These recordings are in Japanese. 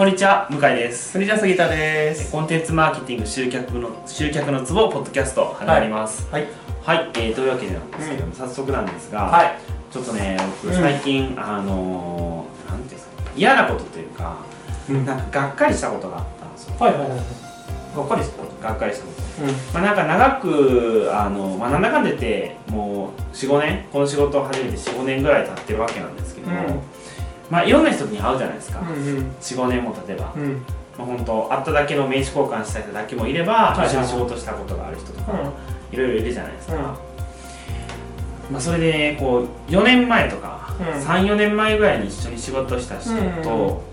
こんにちは向井です。こんにちは杉田です。コンテンツマーケティング集客の集客のツボポッドキャスト始まります。はい。はい、えー、というわけでなん。ですけども、早速なんですが、はい。ちょっとね僕うん。最近、あのー、なんていうんですか嫌なことというか、うん。なんかがっかりしたことがあったんですよ。はいはいはいがっかりしたことがっかりしたこと。うん。まあ、なんか長くあの、まあ、なんだかんだ言ってもう45年この仕事を始めて45年ぐらい経ってるわけなんですけども、うんまあいろんな人に会うじゃないですか、うん45年も経てば、うん。まあ、本当会っただけの名刺交換した人だけもいれば、はい一緒に仕事したことがある人とか、うん。いろいろいるじゃないですか、うん。まあ、それでねこう4年前とか、うん。34年前ぐらいに一緒に仕事した人と、うん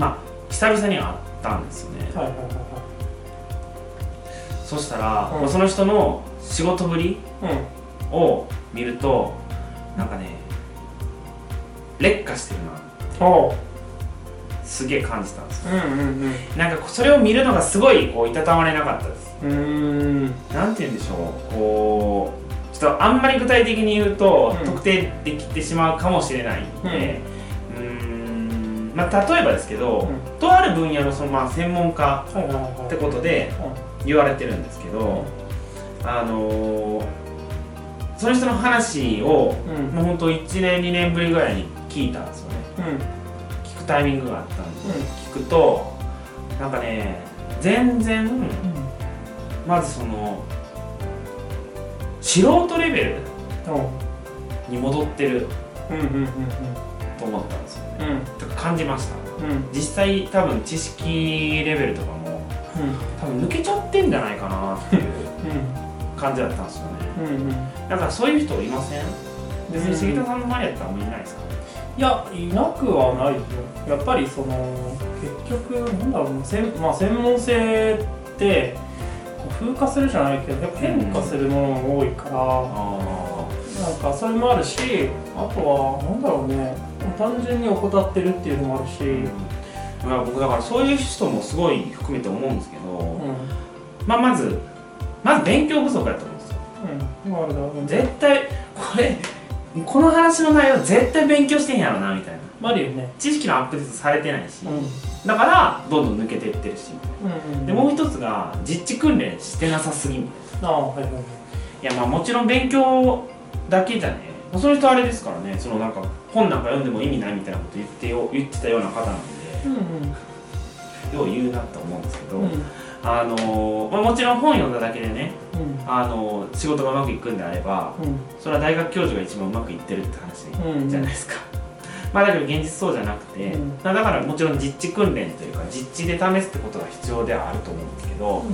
まあ久々に会ったんですよね、はいはいはそしたら、うん。まあその人の仕事ぶりを見るとなんかね劣化してるな。うんおう。すげえ感じたんですよ。うんうんなんかそれを見るのがすごいこういたたまれなかったです。うんうん。なんて言うんでしょう。こうちょっとあんまり具体的に言うと、うん。特定できてしまうかもしれないんでうーん。まあ例えばですけど、うん。とある分野のそのまあ専門家ってことで言われてるんですけど、あのーその人の話をうん。もう本当1年2年ぶりぐらいに聞いたんですよね。うん。聞くタイミングがあったんで、聞くとなんかね全然まずその素人レベルに戻ってるうんうんうんと思ったんですよね。うん。とか感じました。うん。うん実際多分知識レベルとかも多分抜けちゃってんじゃないかなっていう感じだったんですよね。うんうん。うんだからそういう人いません？別に杉田さんの周りやったらあんまりいないですか？いやいなくはないよ。やっぱりその結局なんだろうな専,、まあ、専門性って風化するじゃないけどやっぱ変化するものが多いから、あなんかそれもあるしあとはなんだろうね単純に怠ってるっていうのもあるし、うん。あ、まあ、僕だからそういう人もすごい含めて思うんですけど、まあまずまず勉強不足だと思うんですよ。うん。絶対これこの話の内容絶対勉強してへんやろなみたいな。あるよね。知識のアップデートされてないし、うん。だからどんどん抜けていってるし。うんうんでもう一つが実地訓練してなさすぎみたいな。ああはいはいはい。いやまあもちろん勉強だけじゃねその人あれですからねそのなんか本なんか読んでも意味ないみたいなこと言ってよ言ってたような方なんで。うんよう言うなと思うんですけど、うん。うんあのーまあ、もちろん本読んだだけでね、うん。あのー仕事がうまくいくんであればそれは大学教授が一番うまくいってるって話うん。じゃないですか、まあだけど現実そうじゃなくて、うん。だからもちろん実地訓練というか実地で試すってことが必要ではあると思うんですけど、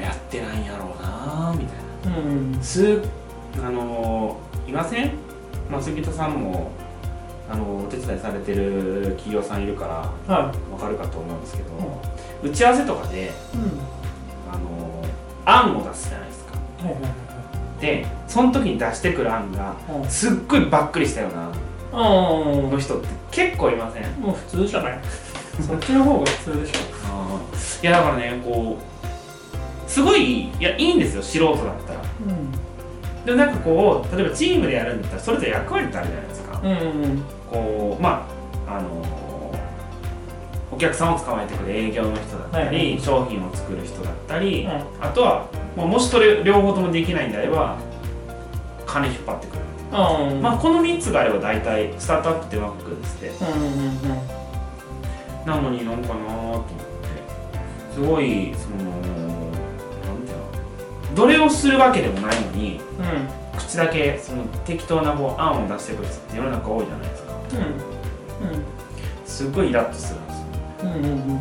やってないんやろうなみたいな。うん。すあのーいません、まあ、杉田さんもあのお手伝いされてる企業さんいるからはわかるかと思うんですけど、打ち合わせとかで、いうん。あのー案を出すじゃないですか。はいはいはいでその時に出してくる案がはいすっごいばっくりしたようなうん。の人って結構いません？もう普通じゃない。そっちの方が普通でしょ。いやだからねこうすごいいやいいんですよ素人だったら。うん。でもなんかこう例えばチームでやるんだったらそれぞれ役割ってあるじゃないですか、うん。こうまああのお客さんを捕まえてくる営業の人だったり、はい。商品を作る人だったり、はい。あとはもうもしそれ両方ともできないんであれば金引っ張ってくる、うんまあこの3つがあれば大体スタートアップってうまくいくんですって。うんうんうん。なのになんかなと思って。すごいそのなんていうの。どれをするわけでもないのにうん口だけその適当なこう案を出してくる人って世の中多いじゃないですか。すっごいイラッとするんですよ。うんうんうん。うん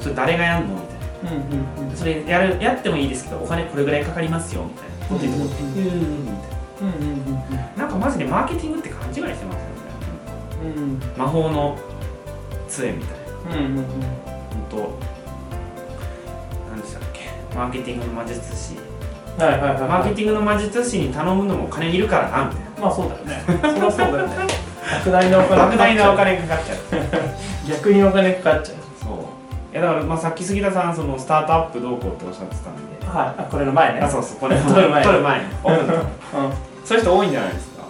それ誰がやんの？みたいな。うんうんそれやるやってもいいですけどお金これぐらいかかりますよ。みたいな。こと言ってもうんうんうんみたいうんうん。ななんかマジでマーケティングって勘違いしてますよねうんうん魔法の杖みたいな。うんうんうん。本当何でしたっけ。マーケティングの魔術師マーケティングの魔術師に頼むのも金いるからなみたいな。まあそうだよね。そりゃそうだよね。莫大なお金莫大なおかかっ金かかっちゃう。ちゃう逆にお金かかっちゃう。そう。いやだからまあさっき杉田さんそのスタートアップどうこうっておっしゃってたんで。はい。あこれの前ね。あそうそうこれ撮る前撮る前に。うん。そういう人多いんじゃないですか。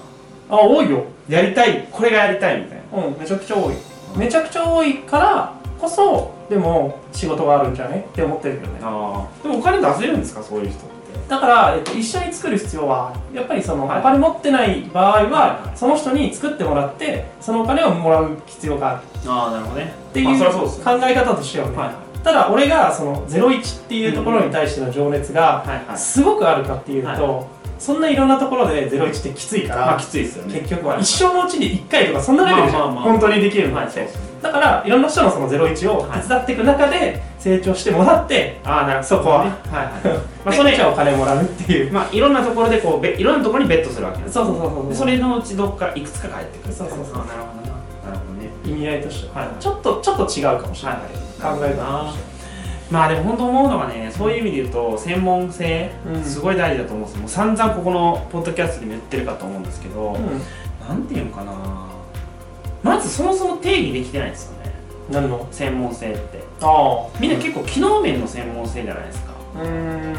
あ多いよ。やりたい。これがやりたいみたいな。うんめちゃくちゃ多い。めちゃくちゃ多いからこそでも仕事があるんじゃない？って思ってるけどね。ああでもお金出せるんですか？そういう人。ってだから、えっと、一緒に作る必要はやっぱりその、はい。お金持ってない場合は、その人に作ってもらってそのお金をもらう必要がある。ああなるほどね。っていう考え方としてはね、はい。はいただ俺がその01っていうところに対しての情熱がすごくあるかっていうと、はそんないろんなところで01ってきついから、まあきついですよね。結局ははい一生のうちに1回とかそんなレベルじゃん、まあまあまあ。本当にできるのって、はいそうですねだからいろんな人のその01を手伝っていく中で成長してもらって、ああなるほどそこは。はいはい まあでそれじゃあお金もらうっていう。まあいろんなところでこうべいろんなところにベットするわけですそうそうそうそうでそれのうちどっかいくつか返ってくるそうそうそうあなるほどな。なるほどね。意味合いとしては、はい。ちょっとちょっと違うかもしれない、考え方として。まあでも本当思うのがねそういう意味で言うと専門性うん。すごい大事だと思うんですよ。もう散々ここのポッドキャストでも言ってるかと思うんですけど、うん。なんていうのかなまずそもそも定義できてないんですよね。何の？専門性って。あみんな結構機能面の専門性じゃないですか。あうーんうん。わ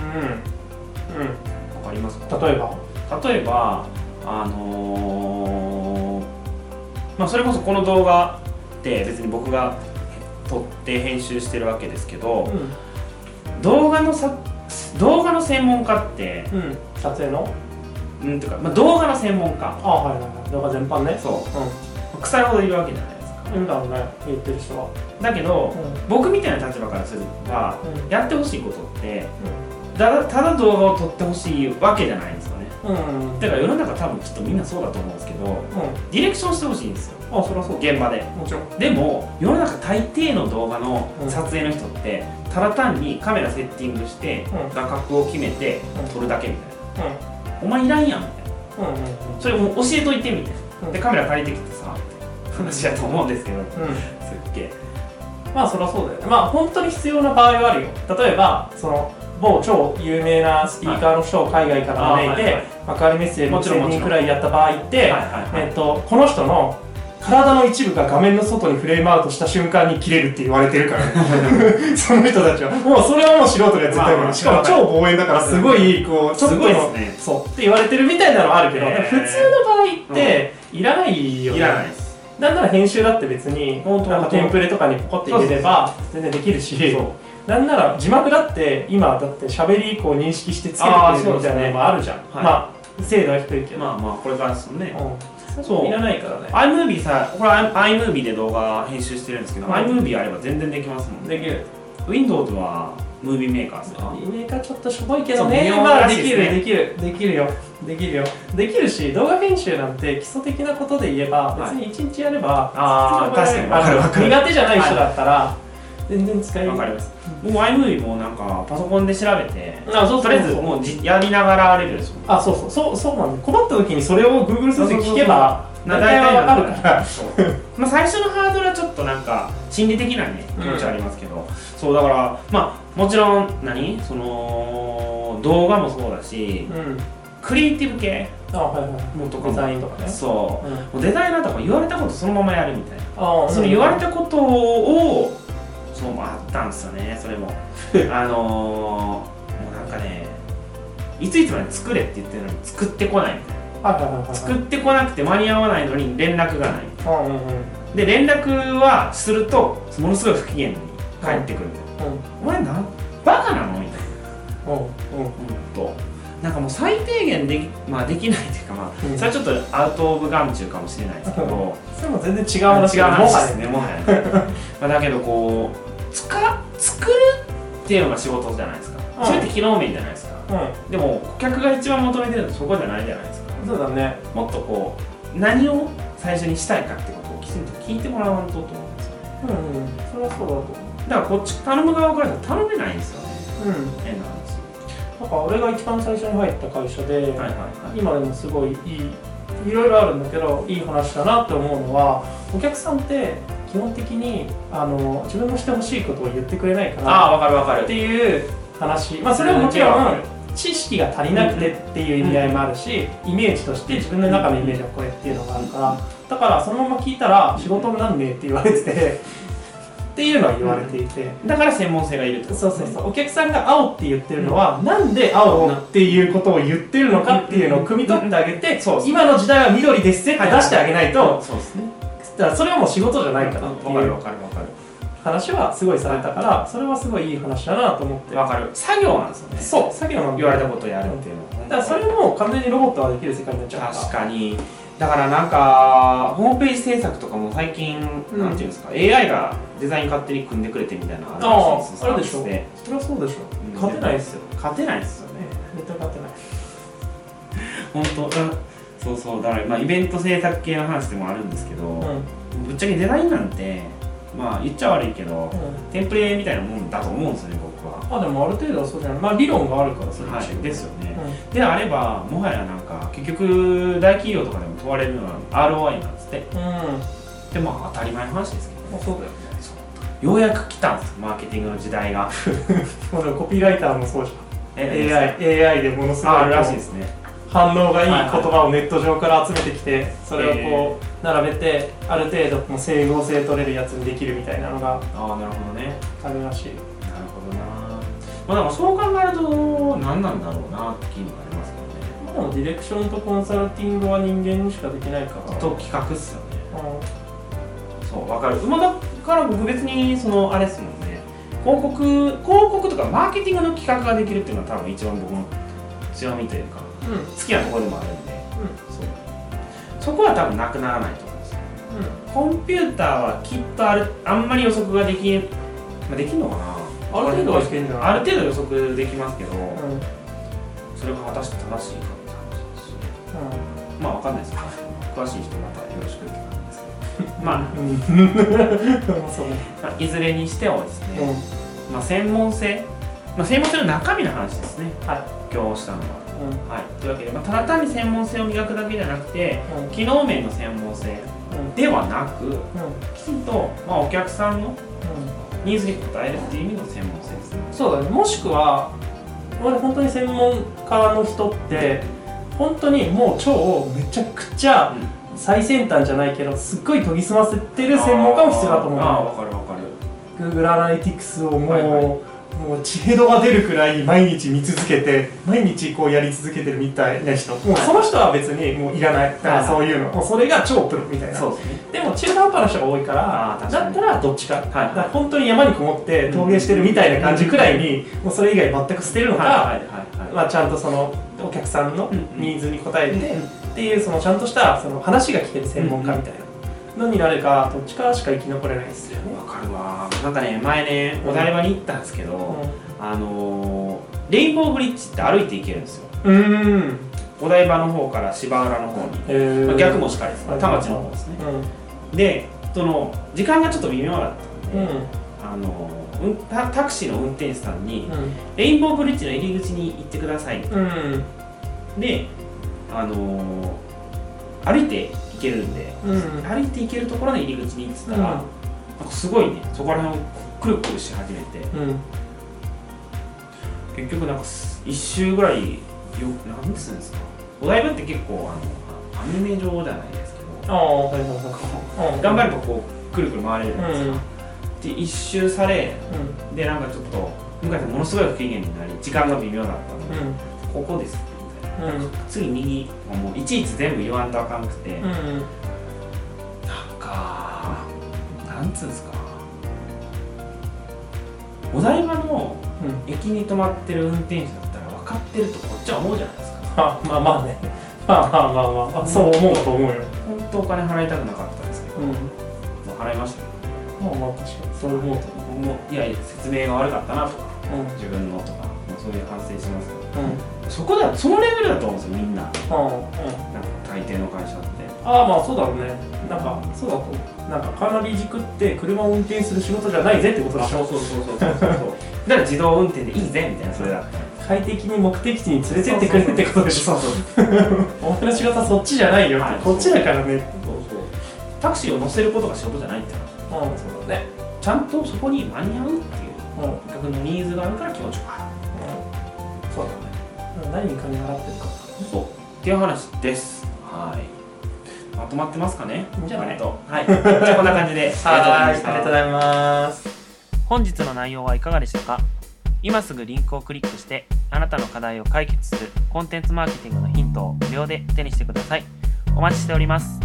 かりますか？例えば？例えばあのーまあそれこそこの動画って別に僕が撮って編集してるわけですけどう動画のさ動画の専門家ってん、うん、撮影の？うんていうか、まあ、動画の専門家。あはいはいはい。動画全般ね。そう腐るほどいるわけじゃないですかうん。いるだろう。ね言ってる人はだけどう。僕みたいな立場からすればんやってほしいことってただただ動画を撮ってほしいわけじゃないんですよねう。んうんだから世の中多分きっとみんなそうだと思う。んですけどう。んディレクションしてほしいんですよあそりゃそう。現場でもちろんでも世の中大抵の動画のうん撮影の人ってただ単にカメラセッティングしてうん画角を決めてうん撮るだけみたいなうんお前いらんやんみたいなうんう。んそれもう。教えといてみたいうんなでカメラ借りてきてさ話だと思うんですけどうん。すっげえ。まあそりゃそうだよね。まあ本当に必要な場合はあるよ。例えばその某超有名なスピーカーの人を海外から招いてはい幕張メッセで6000もちろんもちろん。人くらいやった場合って、この人の体の一部が画面の外にフレームアウトした瞬間に切れるって言われてるからね。その人たちは。もうそれはもう素人が絶対無理、しかも超望遠だからすごいこうちょっとすごいのそうって言われてるみたいなのはあるけど、普通の場合っていらないよね。いらないですなんなら編集だって別になんかテンプレとかにポコって入れれば全然できるしなんなら字幕だって今だって喋り以降認識してつけてくれるみたいなのもあるじゃん、はい。まあ精度は低いけど、まあまあこれからですよね。うん、そう。いらないからね。iMovie さこれ iMovie で動画編集してるんですけど、うん。iMovie あれば全然できますもんね。できる。Windows はムービーメーカーですかイメーカーちょっとしょぼいけどね。微妙まあできるできる。できるよできるよ。できるし動画編集なんて基礎的なことで言えば別に1日やれば、あー確かに。わかるわかる。苦手じゃない人だったら、全然使える。わかります。僕 iMovie もなんかパソコンで調べてあそうとりあえずもうじやりながらレベルですもんあそうそう。そうそうなんだ。困った時にそれを Google 先生聞けばな大体わかるから。まあ最初のハードルはちょっとなんか心理的なね気持ちはありますけど、そうだからまあもちろん何？その動画もそうだしうんクリエイティブ系あはいはいもとかデザインとかね。そう。うん。もうデザイナーとか言われたことそのままやるみたいな。あその言われたことをそうあったんですよね それも。あのー、もうなんかねいついつまで作れって言ってるのに作ってこないみたいな。い作ってこなくて間に合わないのに連絡がない。うんうんうん。で連絡はするとものすごい不機嫌に返ってくるみたいな、お前なんバカなのみたいな。うん。うんとなんかもう最低限でき,、まあ、できないっていうかまあ、うん。それはちょっとアウト・オブ・眼中かもしれないですけど、それも全然違う話違う話ですねねもはや。まあだけどこうつか作るっていうのが仕事じゃないですか、うん。それって機能面じゃないですか。うでも顧客が一番求めてるのはそこじゃないじゃないですか。んそうだね。もっとこう何を最初にしたいかってことをきちんと聞いてもらわんとと思うんですよね。うんうん。それはそうだと思だからこっち頼む側から頼めないんですよね。ううん。変な話なんか俺が一番最初に入った会社で、はいはいはい。今でもすごいいいいろいろあるんだけどいい話だなって思うのはお客さんって基本的にあの自分のしてほしいことを言ってくれないかあらあわかるわかる。っていう話。まあそれはもちろん知識が足りなくてっていう意味合いもあるし、イメージとして自分の中のイメージはこれっていうのがあるからだからそのまま聞いたら仕事になんねえって言われててっていうのは言われていて、だから専門性がいると。そうそうそう。お客さんが青って言ってるのは、なんで青っていうことを言ってるのかっていうのを汲み取ってあげて、今の時代は緑ですって出してあげないと、そうですね。だからそれはもう仕事じゃないからっていうわかるわかるわかる。話はすごいされたからそれはすごいいい話だなと思って。わかる。作業なんですよね。そう。作業なんだ言われたことやるっていうのはだからそれも完全にロボットができる世界になっちゃうから確かにだからなんかホームページ制作とかも最近、うん。なんていうんですか AI がデザイン勝手に組んでくれてみたいなのああらしいんすよあるでしょ。サービスそれはそうでしょ。うん。勝てないですよ。勝てないですよね。絶対勝てない。本当？だそうそうだからまあイベント制作系の話でもあるんですけど、うん。ぶっちゃけデザインなんてまあ言っちゃ悪いけど、うん。テンプレみたいなもんだと思うんですよね僕は。まあでもある程度はそうじゃない。まあ理論があるからそれはいですよねうであればもはやなんか結局大企業とかでも問われるのは ROI なんですって。んうん。でまあ当たり前の話ですけどまあそうだよね。ようやく来たんですよマーケティングの時代が。コピーライターもそうじゃん。え AI, AI でものすごいああるらしいですね。反応がいい言葉をネット上から集めてきてそれをこう並べてある程度整合性取れるやつにできるみたいなのがああなるほどね。あるらしいまあでもそう考えると何なんだろうなって気になりますけどね。まあでもディレクションとコンサルティングは人間にしかできないから。と企画っすよね。うそうわかる。まあだから僕別にそのあれっすもんね。広告広告とかマーケティングの企画ができるっていうのは多分一番僕の強みというかん。好きなところでもあるんで、そう。そこは多分なくならないと思うんですよコンピューターはきっとあるあんまり予測ができん、まあ、できんのかなある程度はある程度予測できますけど、それが果たして正しいかって話ですしまあわかんないです。詳しい人またよろしくって感じですけど。まあ いずれにしてもですね、うん。まあ、専門性、まあ、専門性の中身の話ですね。はい。今日したのは。うん。はい、というわけで、まあ、ただ単に専門性を磨くだけじゃなくてうん。機能面の専門性うん。ではなくうん。きちんと、まあ、お客さんのうんニーズに応えるっていう意味の専門性ですね。そうだねもしくは俺本当に専門家の人って本当にもう超めちゃくちゃ最先端じゃないけどすっごい研ぎ澄ませてる専門家も必要だと思うああ、のわかるわかる。Google アナリティクスをもう、はいはいもう知恵度が出るくらい毎日見続けて毎日こうやり続けてるみたいな人。もうその人は別にもういらない。だからそういうの、もうそれが超プロみたいな。そうですね。でも中途半端な人が多いからだったらどっちか,、はいだから本当に山にこもって陶芸してるみたいな感じくらいに、もうそれ以外全く捨てるのか、はいはいはいまあ、ちゃんとそのお客さんのうんうん。ニーズに応えて、うん。っていうそのちゃんとしたその話が聞ける専門家みたいなのになるかどっちかしか生き残れないですよね。わかるわ。なんかね、前ね、お台場に行ったんですけど、あのー、レインボーブリッジって歩いて行けるんですよ。うん、うんお台場の方から芝浦の方に。えーまあ、逆もしかりですはい田町の方ですね。うで、その、時間がちょっと微妙だったんで、んうんあのタタクシーの運転手さんに、うんレインボーブリッジの入り口に行ってください。うんで、あのー歩いて行けるんで、うん。歩いて行けるところの入り口に行ってたら、うん。なんかすごいね、そこら辺をくるくるし始めて、うん。結局なんかす一周ぐらい、よなんつうんですか、お台場って結構あの、アニメ場じゃないですけど、ああはいはい頑張ればこう、くるくる回れるじゃないですか。で、一周され、うで、なんかちょっと、向井さんものすごい不機嫌になり、時間が微妙だったので、ん。ここです次右もういちいち全部言わんとあかんくて、うん。なんかなんつうんですか。お台場のうん。駅に止まってる運転手だったら分かってるとこっちは思うじゃないですか。あまあまあね。まあまあまあまあそう思うと思うよ。本当お金払いたくなかったんですけど、うん。払いましたよ。まあまあ確かに。そう思うと思もういやいや説明が悪かったなとかううん。自分のとかもうそういう反省しますけどうんそこだそのレベルだと思うんですよみんな。なんかうん。うん大抵の会社って。ああまあそうだろうね。なんかそうだとなんかカーナビ軸って車を運転する仕事じゃないぜってことでしょ？そうそうそうそうそう だから自動運転でいいぜみたいなそれだ。快適に目的地に連れてってくれってことでしょ？そうそうお前の仕事はそっちじゃないよはい。こっちだからね。そうそう。タクシーを乗せることが仕事じゃないって話うんそうだね。ちゃんとそこに間に合うっていう。うん、うん、お客のニーズがあるから気持ちよくある何に金払ってるかそう。っていう話です。はい。まとまってますかね？じゃない割とはい。じゃあこんな感じで。ありがとうございました。ありがとうございます。本日の内容はいかがでしたか？今すぐリンクをクリックしてあなたの課題を解決するコンテンツマーケティングのヒントを無料で手にしてください。お待ちしております